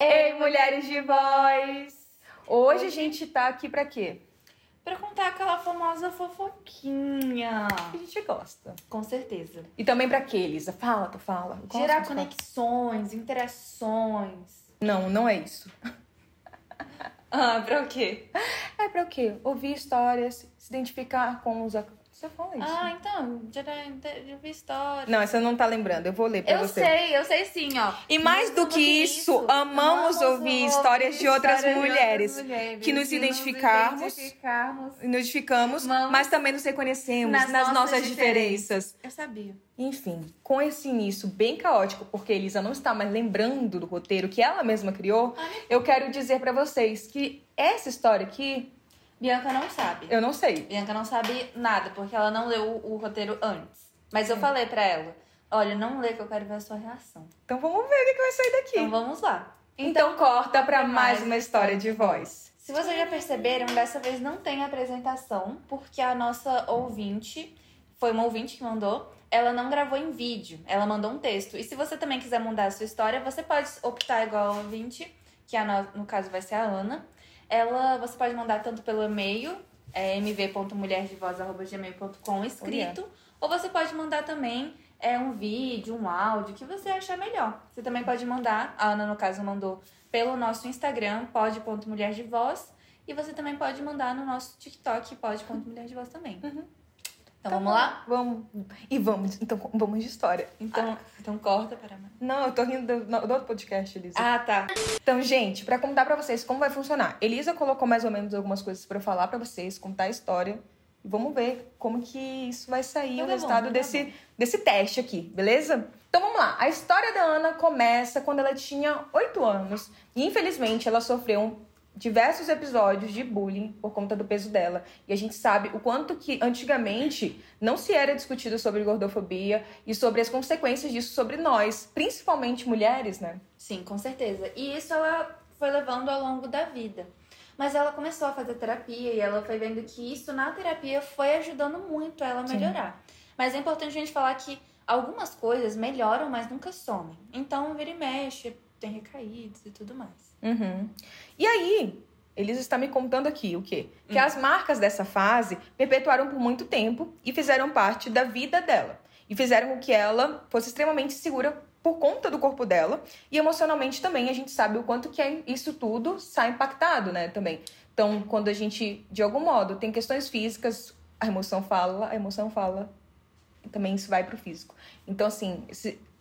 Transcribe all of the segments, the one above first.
Ei, mulheres de voz! Hoje a gente tá aqui pra quê? Pra contar aquela famosa fofoquinha. A gente gosta. Com certeza. E também pra quê, Elisa? Fala, tu fala. Gosto Gerar conexões, interações. Não, não é isso. Ah, pra o quê? É pra o quê? Ouvir histórias, se identificar com os... Você fala isso? Ah, então, gerar de ouvir história. Não, você não tá lembrando. Eu vou ler pra Eu você. sei, eu sei sim, ó. E mais do que isso, amamos ouvir histórias de outras histórias de mulheres, outras mulheres, que nos identificarmos. identificarmos. Nos identificamos, Vamos. mas também nos reconhecemos nas, Nas nossas, nossas diferenças. Eu sabia. Enfim, com esse início bem caótico, porque Elisa não está mais lembrando do roteiro que ela mesma criou, eu quero dizer pra vocês que essa história aqui, Bianca não sabe. eu não sei. Bianca não sabe nada, porque ela não leu o, o roteiro antes. Mas eu falei pra ela, olha, não lê que eu quero ver a sua reação. Então vamos ver o que que vai sair daqui. Então vamos lá. Então corta pra mais uma história de voz. Se vocês já perceberam, dessa vez não tem apresentação, porque a nossa ouvinte, foi uma ouvinte que mandou, ela não gravou em vídeo, ela mandou um texto. E se você também quiser mandar a sua história, você pode optar igual a ouvinte, que a no, no caso vai ser a Ana. Ela, você pode mandar tanto pelo e-mail, é, mv.mulherdevoz.gmail.com escrito, ou você pode mandar também é, um vídeo, um áudio, que você achar melhor. Você também pode mandar, a Ana, no caso, mandou pelo nosso Instagram, pod.mulherdevoz, e você também pode mandar no nosso TikTok, pod.mulherdevoz também. Então vamos lá? Vamos. E vamos, então vamos de história. Então, então corta para mais. Não, eu tô rindo do, do outro podcast, Elisa. Ah, tá. Então, gente, pra contar pra vocês como vai funcionar. Elisa colocou mais ou menos algumas coisas pra eu falar pra vocês, contar a história. E vamos ver como que isso vai sair, Vai o dar resultado bom, vai dar desse, desse teste aqui, beleza? Então vamos lá. A história da Ana começa quando ela tinha 8 anos. E infelizmente ela sofreu um- diversos episódios de bullying por conta do peso dela. E a gente sabe o quanto que antigamente não se era discutido sobre gordofobia e sobre as consequências disso sobre nós, principalmente mulheres, né? Sim, com certeza. E isso ela foi levando ao longo da vida. Mas ela começou a fazer terapia e ela foi vendo que isso na terapia foi ajudando muito ela a Sim. melhorar. Mas é importante a gente falar que algumas coisas melhoram, mas nunca somem. Então, vira e mexe, tem recaídos e tudo mais. Uhum. E aí, eles estão me contando aqui o quê? Que as marcas dessa fase perpetuaram por muito tempo e fizeram parte da vida dela. E fizeram com que ela fosse extremamente segura por conta do corpo dela. E emocionalmente também, a gente sabe o quanto que é isso tudo sai impactado, né, também. Então, quando a gente, de algum modo, tem questões físicas, a emoção fala, a emoção fala. E também isso vai pro físico. Então, assim,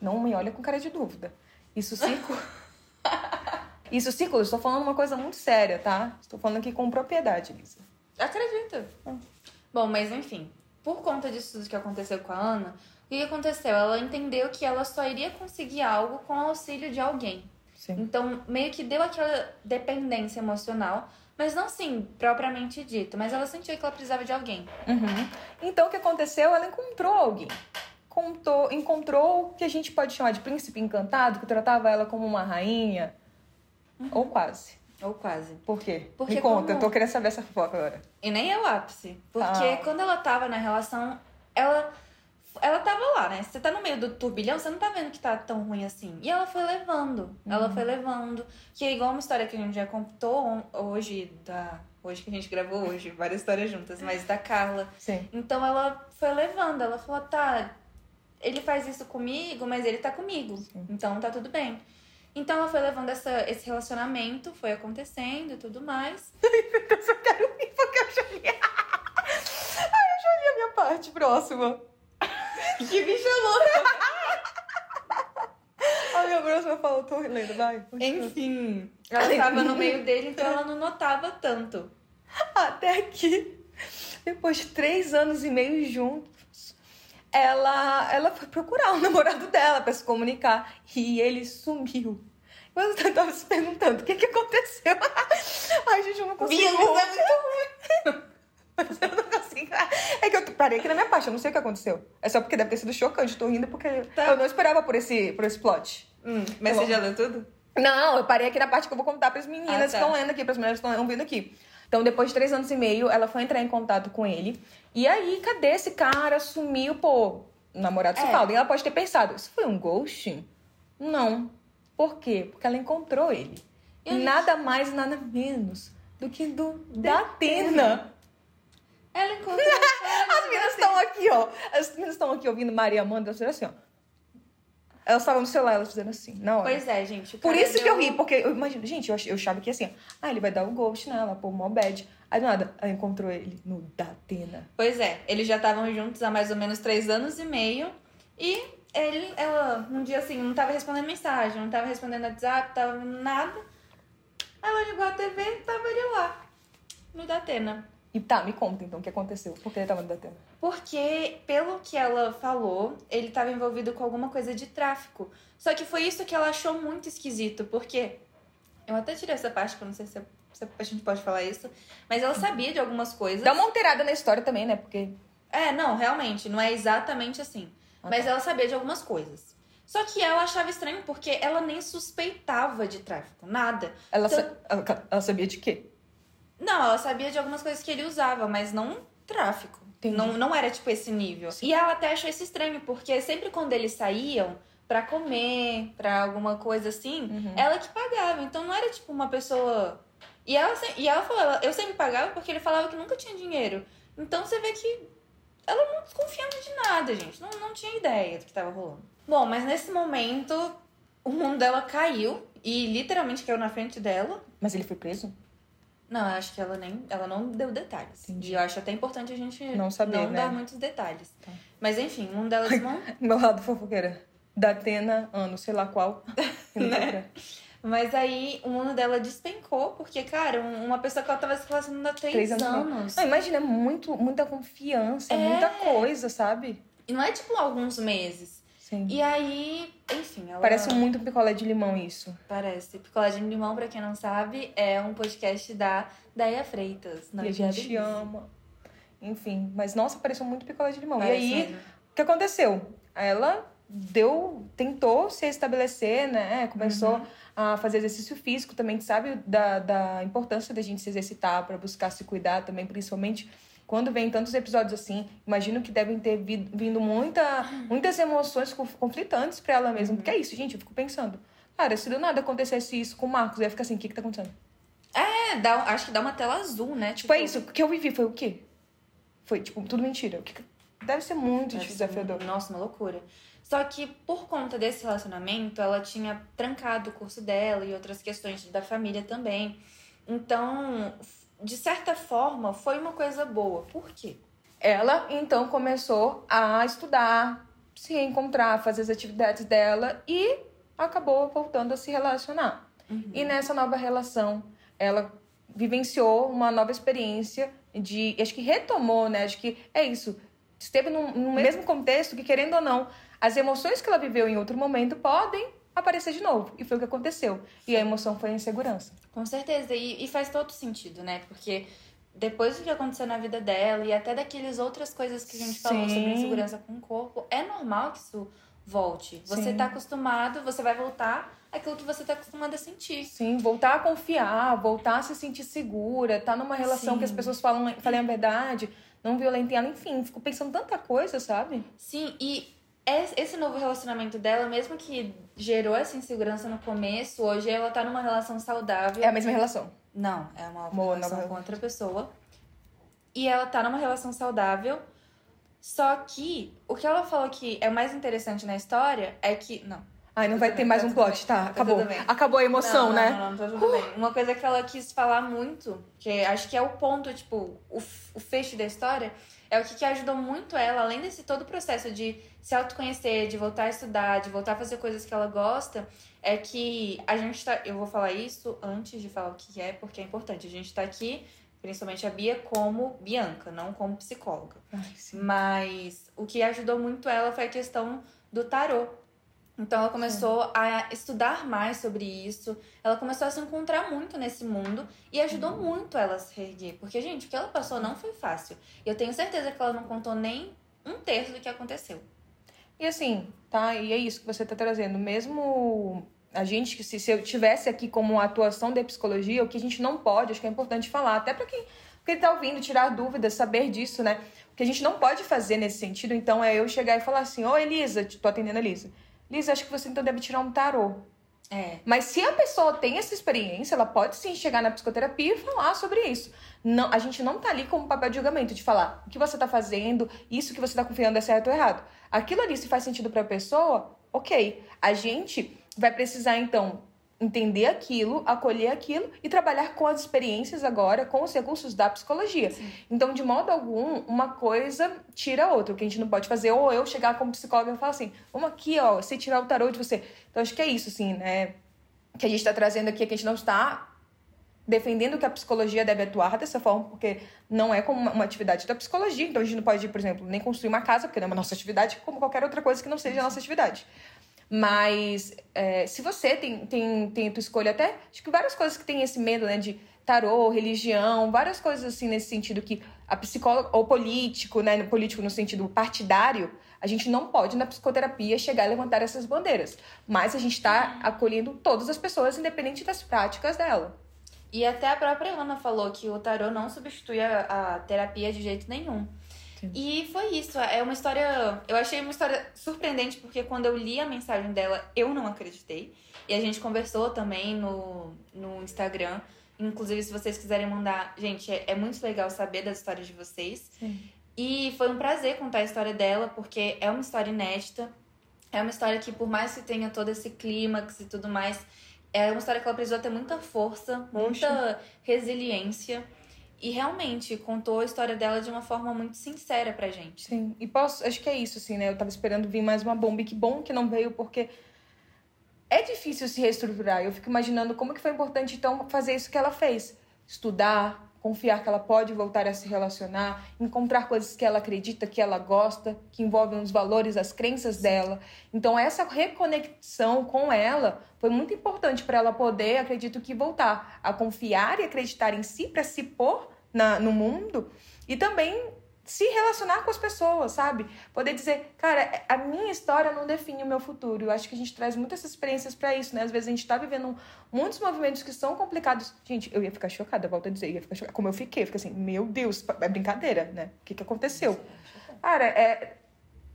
não me olha com cara de dúvida. Isso circula. Isso circula, estou falando uma coisa muito séria, tá? Estou falando aqui com propriedade, Lisa. Acredito. Bom, mas enfim, por conta disso tudo que aconteceu com a Ana, o que aconteceu? Ela entendeu que ela só iria conseguir algo com o auxílio de alguém. Sim. Então, meio que deu aquela dependência emocional, mas não assim, propriamente dito, mas ela sentiu que ela precisava de alguém. Uhum. Então, o que aconteceu? Ela encontrou alguém. Contou, encontrou o que a gente pode chamar de príncipe encantado, que tratava ela como uma rainha. Ou quase. Ou quase. Por quê? Porque Me conta, como- eu tô querendo saber essa fofoca agora. E nem é o ápice. Porque Ah. quando ela tava na relação, ela. Ela tava lá, né? Você tá no meio do turbilhão, você não tá vendo que tá tão ruim assim. E ela foi levando. Ela foi levando. Que é igual uma história que a gente já contou on- hoje, da. Hoje que a gente gravou hoje, várias histórias juntas, mas da Carla. Sim. Então ela foi levando, ela falou, tá, ele faz isso comigo, mas ele tá comigo. Então tá tudo bem. Então ela foi levando essa, esse relacionamento, foi acontecendo e tudo mais. Eu só quero ir porque eu já li. Ai, eu já li a minha parte próxima. Que bicha louca! A minha próxima fala, eu tô lendo, vai. Enfim, ela tava no meio dele, então ela não notava tanto. Até que, depois de três anos e meio juntos, ela, ela foi procurar o namorado dela pra se comunicar. E ele sumiu. Mas eu tava se perguntando o que que aconteceu. Ai, gente, eu não consigo. Bia, isso é muito ruim. Mas eu não consigo. É que eu parei aqui na minha parte, eu não sei o que aconteceu. É só porque deve ter sido chocante. Tô rindo porque Tá. eu não esperava por esse, por esse plot. Hum, mas Tá você bom. já leu tudo? Não, eu parei aqui na parte que eu vou contar pras meninas Ah, tá. que estão lendo aqui, pras mulheres que estão ouvindo aqui. Então, depois de três anos e meio, ela foi entrar em contato com ele. E aí, cadê esse cara? Sumiu, pô. O namorado se É. fala. E ela pode ter pensado, isso foi um ghosting? Não. Por quê? Porque ela encontrou ele. E Nada mais, nada menos do que do da Atena. Ela encontrou. As meninas estão aqui, ó. As meninas estão aqui ouvindo Maria Amanda, elas assim, ó. Elas estavam no celular, elas fizeram assim, na hora. Pois é, gente. Por isso que eu deu- ri, porque eu imagino, gente, eu, eu achava que assim, ah, ele vai dar o ghost nela, pô, mó bad. Aí do nada, ela encontrou ele no da Atena. Pois é, eles já estavam juntos há mais ou menos três anos e meio. E ele, ela, um dia assim, não tava respondendo mensagem, não tava respondendo WhatsApp, tava nada. Ela ligou a TV e tava ele lá, no Datena. E tá, me conta então o que aconteceu. Por que ele tava da Atena? Porque, pelo que ela falou, ele estava envolvido com alguma coisa de tráfico. Só que foi isso que ela achou muito esquisito, porque. Eu até tirei essa parte, que eu não sei se, se a gente pode falar isso. Mas ela sabia de algumas coisas. Dá uma alterada na história também, né? Porque. É, não, realmente, não é exatamente assim. Ah, Mas tá. ela sabia de algumas coisas. Só que ela achava estranho porque ela nem suspeitava de tráfico, nada. Ela, Então- sa- ela sabia de quê? Não, ela sabia de algumas coisas que ele usava, mas não tráfico. Entendi. Não, não era tipo esse nível. E ela até achou isso estranho, porque sempre quando eles saíam pra comer, pra alguma coisa assim, Uhum. ela que pagava. Então não era tipo uma pessoa. E ela, e ela falou, eu sempre pagava porque ele falava que nunca tinha dinheiro. Então você vê que ela não desconfiava de nada, gente. Não, não tinha ideia do que tava rolando. Bom, mas nesse momento o mundo dela caiu e literalmente caiu na frente dela. Mas ele foi preso? Não, eu acho que ela nem. Ela não deu detalhes. Entendi. E eu acho até importante a gente Não saber, não né? dar muitos detalhes. Tá. Mas enfim, o mundo dela desmontou. Meu lado fofoqueira. Da Atena, ano, sei lá qual. Né? Mas aí o mundo dela despencou, porque, cara, um- uma pessoa que ela tava se relacionando há três, Três anos. anos. Não, imagina, muito, muita confiança, É. muita coisa, sabe? E não é tipo alguns meses. Sim. E aí, enfim, ela. Parece muito picolé de limão isso. Parece. Picolé de limão, pra quem não sabe, é um podcast da Daia Freitas. Não e a gente ama. Enfim, mas nossa, pareceu muito picolé de limão. e aí, o que aconteceu? Ela deu, tentou se estabelecer, né? Começou a fazer exercício físico também, sabe da, da importância da gente se exercitar para buscar se cuidar também, principalmente quando vem tantos episódios assim. Imagino que devem ter vi- vindo muita, muitas emoções conf- conflitantes para ela mesma. Porque é isso, gente, eu fico pensando. Cara, se do nada acontecesse isso com o Marcos, eu ia ficar assim, o que que tá acontecendo? É, dá, acho que dá uma tela azul, né? Tipo, é isso, o que eu vivi foi o quê? Foi, tipo, tudo mentira. Deve ser muito Deve ser desafiador. um- Nossa, uma loucura. Só que por conta desse relacionamento, ela tinha trancado o curso dela e outras questões da família também. Então, de certa forma, foi uma coisa boa. Por quê? Ela então começou a estudar, se reencontrar, fazer as atividades dela e acabou voltando a se relacionar. E nessa nova relação, ela vivenciou uma nova experiência de, acho que retomou, né? Acho que é isso. Esteve no mesmo contexto que querendo ou não, as emoções que ela viveu em outro momento podem aparecer de novo. E foi o que aconteceu. E a emoção foi a insegurança. Com certeza, e, e faz todo sentido, né? Porque depois do que aconteceu na vida dela e até daquelas outras coisas que a gente falou Sim. sobre insegurança com o corpo, é normal que isso volte. Você Sim. tá acostumado, você vai voltar àquilo que você tá acostumado a sentir. Sim, voltar a confiar, voltar a se sentir segura, tá numa relação Sim. que as pessoas falam, falem a verdade, não violentem ela, enfim, fico pensando tanta coisa, sabe? Sim, e esse novo relacionamento dela, mesmo que gerou essa insegurança no começo, hoje ela tá numa relação saudável. É a mesma relação. Não, é uma, Boa, relação nova- com outra pessoa. E ela tá numa relação saudável. Só que o que ela falou que é o mais interessante na história é que. Não. Ai, não vai bem, ter mais tá um plot, tá? tá Acabou. Acabou a emoção, não, né? Não, não, tá tudo bem. Uma coisa que ela quis falar muito, que acho que é o ponto, tipo, o, o fecho da história, é o que, que ajudou muito ela, além desse todo o processo de se autoconhecer, de voltar a estudar, de voltar a fazer coisas que ela gosta, é que a gente tá. Eu vou falar isso antes de falar o que é, porque é importante. A gente tá aqui, principalmente a Bia, como Bianca, não como psicóloga. Ai. Mas o que ajudou muito ela foi a questão do tarô. Então ela começou a estudar mais sobre isso, ela começou a se encontrar muito nesse mundo e ajudou muito ela a se reerguer. Porque, gente, o que ela passou não foi fácil. E eu tenho certeza que ela não contou nem um terço do que aconteceu. E assim, tá? E é isso que você tá trazendo. Mesmo a gente, que se, se eu tivesse aqui como atuação da psicologia, o que a gente não pode, acho que é importante falar, até para quem, quem tá ouvindo, tirar dúvidas, saber disso, né? O que a gente não pode fazer nesse sentido, então, é eu chegar e falar assim, ô Elisa, tô atendendo a Elisa. Elisa, acho que você então deve tirar um tarô. É. Mas se a pessoa tem essa experiência, ela pode sim chegar na psicoterapia e falar sobre isso. Não, a gente não tá ali como papel de julgamento, de falar o que você tá fazendo, isso que você tá confiando é certo ou errado. Aquilo ali, se faz sentido pra pessoa, ok. A gente vai precisar, então, entender aquilo, acolher aquilo e trabalhar com as experiências agora, com os recursos da psicologia. Então, de modo algum, uma coisa tira a outra. O que a gente não pode fazer, ou eu chegar como psicóloga e falar assim, vamos aqui, ó, você tirar o tarô de você. Então, acho que é isso, assim, né? Que a gente está trazendo aqui, é que a gente não está defendendo que a psicologia deve atuar dessa forma, porque não é como uma, uma atividade da psicologia. Então, a gente não pode, por exemplo, nem construir uma casa, porque não é uma nossa atividade, como qualquer outra coisa que não seja a nossa atividade. Mas é, se você tem, tem, tem a tua escolha, até acho que várias coisas que tem esse medo, né? De tarô, religião, várias coisas assim nesse sentido que a psicóloga, ou político, né? Político no sentido partidário, a gente não pode na psicoterapia chegar e levantar essas bandeiras. Mas a gente está acolhendo todas as pessoas, independente das práticas dela. E até a própria Ana falou que o tarô não substitui a, a terapia de jeito nenhum. E foi isso. É uma história. Eu achei uma história surpreendente, porque quando eu li a mensagem dela, eu não acreditei. E a gente conversou também no, no Instagram. Inclusive, se vocês quiserem mandar. Gente, é, é muito legal saber das histórias de vocês. E foi um prazer contar a história dela, porque é uma história inédita. É uma história que, por mais que tenha todo esse clímax e tudo mais, é uma história que ela precisou ter muita força, muita resiliência. E realmente contou a história dela de uma forma muito sincera pra gente. Sim, e posso, acho que é isso, assim, né? Eu tava esperando vir mais uma bomba e que bom que não veio, porque é difícil se reestruturar. Eu fico imaginando como que foi importante, então, fazer isso que ela fez. Estudar, confiar que ela pode voltar a se relacionar, encontrar coisas que ela acredita, que ela gosta, que envolvem os valores, as crenças dela. Então, essa reconexão com ela foi muito importante para ela poder, acredito que, voltar a confiar e acreditar em si para se pôr na, no mundo e também se relacionar com as pessoas, sabe? Poder dizer, cara, a minha história não define o meu futuro. Eu acho que a gente traz muitas experiências para isso, né? Às vezes a gente tá vivendo muitos movimentos que são complicados. Gente, eu ia ficar chocada, volto a dizer, eu ia ficar chocada. Como eu fiquei, eu fiquei assim, meu Deus, é brincadeira, né? O que que aconteceu? Cara, é,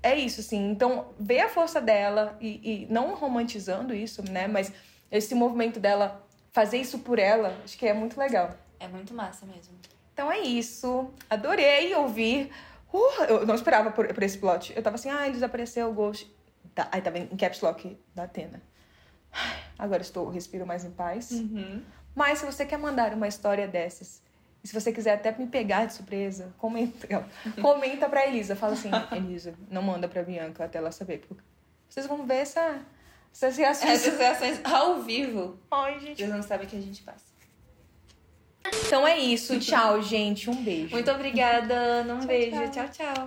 é isso, assim. Então, ver a força dela e, e não romantizando isso, né? Mas esse movimento dela, fazer isso por ela, acho que é muito legal. É muito massa mesmo. Então é isso. Adorei ouvir. Uh, eu não esperava por, por esse plot. Eu tava assim, ah, eles apareceu o Ghost. Tá, aí tava em caps lock da Atena. Agora estou, respiro mais em paz. Mas se você quer mandar uma história dessas, e se você quiser até me pegar de surpresa, comenta, comenta pra Elisa. Fala assim, Elisa, não manda pra Bianca até ela saber. Porque vocês vão ver essa, essas reações. Essas reações ao vivo. Ai, gente. Vocês não sabem o que a gente passa. Então é isso. Tchau, gente. Um beijo. Muito obrigada, Ana. Um Tchau, beijo. tchau. tchau. tchau.